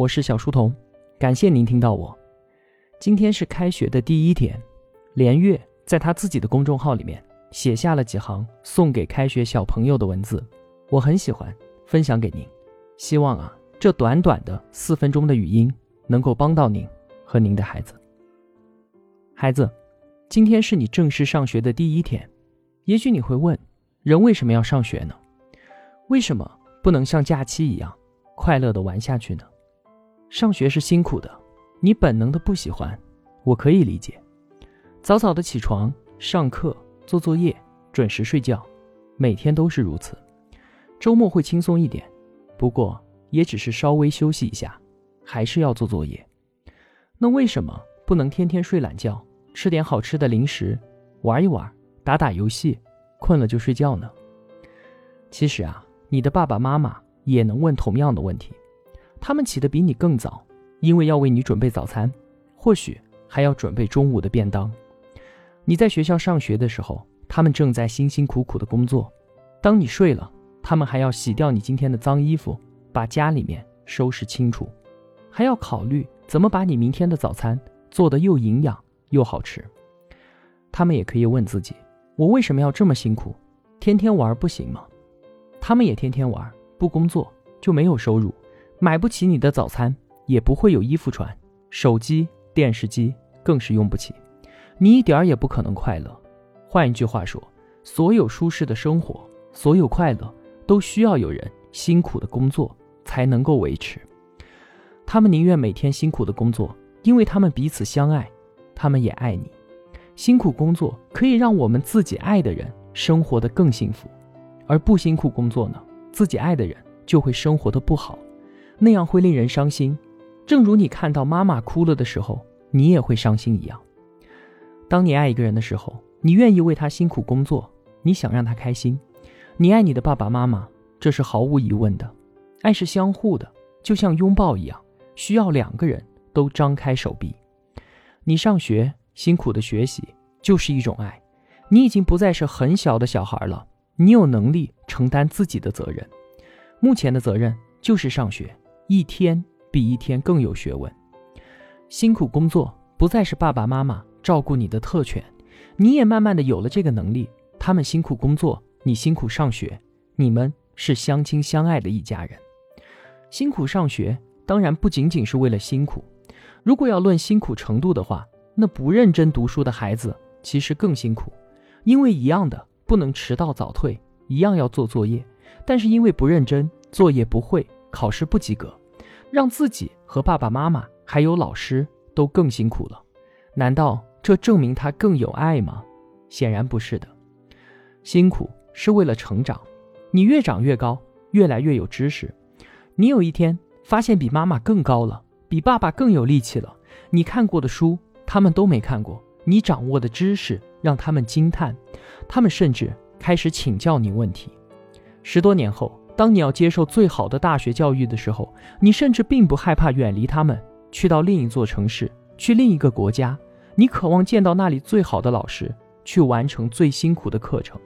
我是小书童，感谢您听到我。今天是开学的第一天，连月在他自己的公众号里面写下了几行送给开学小朋友的文字，我很喜欢，分享给您。希望啊，这短短的四分钟的语音能够帮到您和您的孩子。孩子，今天是你正式上学的第一天，也许你会问，人为什么要上学呢？为什么不能像假期一样快乐的玩下去呢？上学是辛苦的，你本能的不喜欢，我可以理解。早早的起床、上课、做作业、准时睡觉，每天都是如此。周末会轻松一点，不过也只是稍微休息一下，还是要做作业。那为什么不能天天睡懒觉，吃点好吃的零食，玩一玩，打打游戏，困了就睡觉呢？其实啊。你的爸爸妈妈也能问同样的问题，他们起得比你更早，因为要为你准备早餐，或许还要准备中午的便当。你在学校上学的时候，他们正在辛辛苦苦的工作；当你睡了，他们还要洗掉你今天的脏衣服，把家里面收拾清楚，还要考虑怎么把你明天的早餐做得又营养又好吃。他们也可以问自己：我为什么要这么辛苦？天天玩不行吗？他们也天天玩，不工作就没有收入，买不起你的早餐，也不会有衣服穿，手机、电视机更是用不起，你一点儿也不可能快乐。换一句话说，所有舒适的生活，所有快乐，都需要有人辛苦的工作才能够维持。他们宁愿每天辛苦的工作，因为他们彼此相爱，他们也爱你。辛苦工作可以让我们自己爱的人生活的更幸福。而不辛苦工作呢，自己爱的人就会生活的不好，那样会令人伤心。正如你看到妈妈哭了的时候，你也会伤心一样。当你爱一个人的时候，你愿意为他辛苦工作，你想让他开心。你爱你的爸爸妈妈，这是毫无疑问的。爱是相互的，就像拥抱一样，需要两个人都张开手臂。你上学辛苦的学习就是一种爱，你已经不再是很小的小孩了。你有能力承担自己的责任，目前的责任就是上学，一天比一天更有学问。辛苦工作不再是爸爸妈妈照顾你的特权，你也慢慢的有了这个能力。他们辛苦工作，你辛苦上学，你们是相亲相爱的一家人。辛苦上学当然不仅仅是为了辛苦，如果要论辛苦程度的话，那不认真读书的孩子其实更辛苦，因为一样的。不能迟到早退，一样要做作业，但是因为不认真，作业不会，考试不及格，让自己和爸爸妈妈还有老师都更辛苦了。难道这证明他更有爱吗？显然不是的。辛苦是为了成长，你越长越高，越来越有知识。你有一天发现比妈妈更高了，比爸爸更有力气了。你看过的书，他们都没看过。你掌握的知识让他们惊叹，他们甚至开始请教你问题。十多年后，当你要接受最好的大学教育的时候，你甚至并不害怕远离他们，去到另一座城市，去另一个国家。你渴望见到那里最好的老师，去完成最辛苦的课程。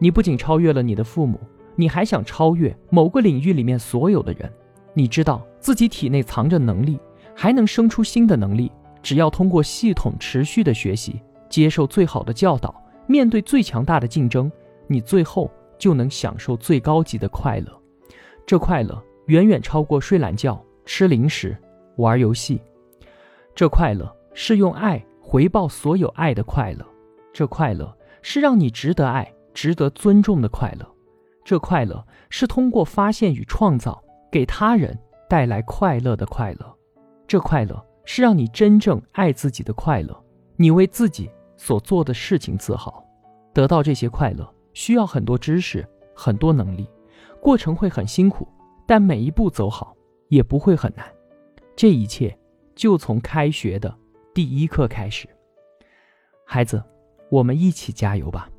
你不仅超越了你的父母，你还想超越某个领域里面所有的人。你知道自己体内藏着能力，还能生出新的能力。只要通过系统持续的学习，接受最好的教导，面对最强大的竞争，你最后就能享受最高级的快乐。这快乐远远超过睡懒觉、吃零食、玩游戏。这快乐是用爱回报所有爱的快乐。这快乐是让你值得爱、值得尊重的快乐。这快乐是通过发现与创造，给他人带来快乐的快乐。这快乐。是让你真正爱自己的快乐，你为自己所做的事情自豪，得到这些快乐需要很多知识、很多能力，过程会很辛苦，但每一步走好也不会很难。这一切就从开学的第一课开始，孩子，我们一起加油吧。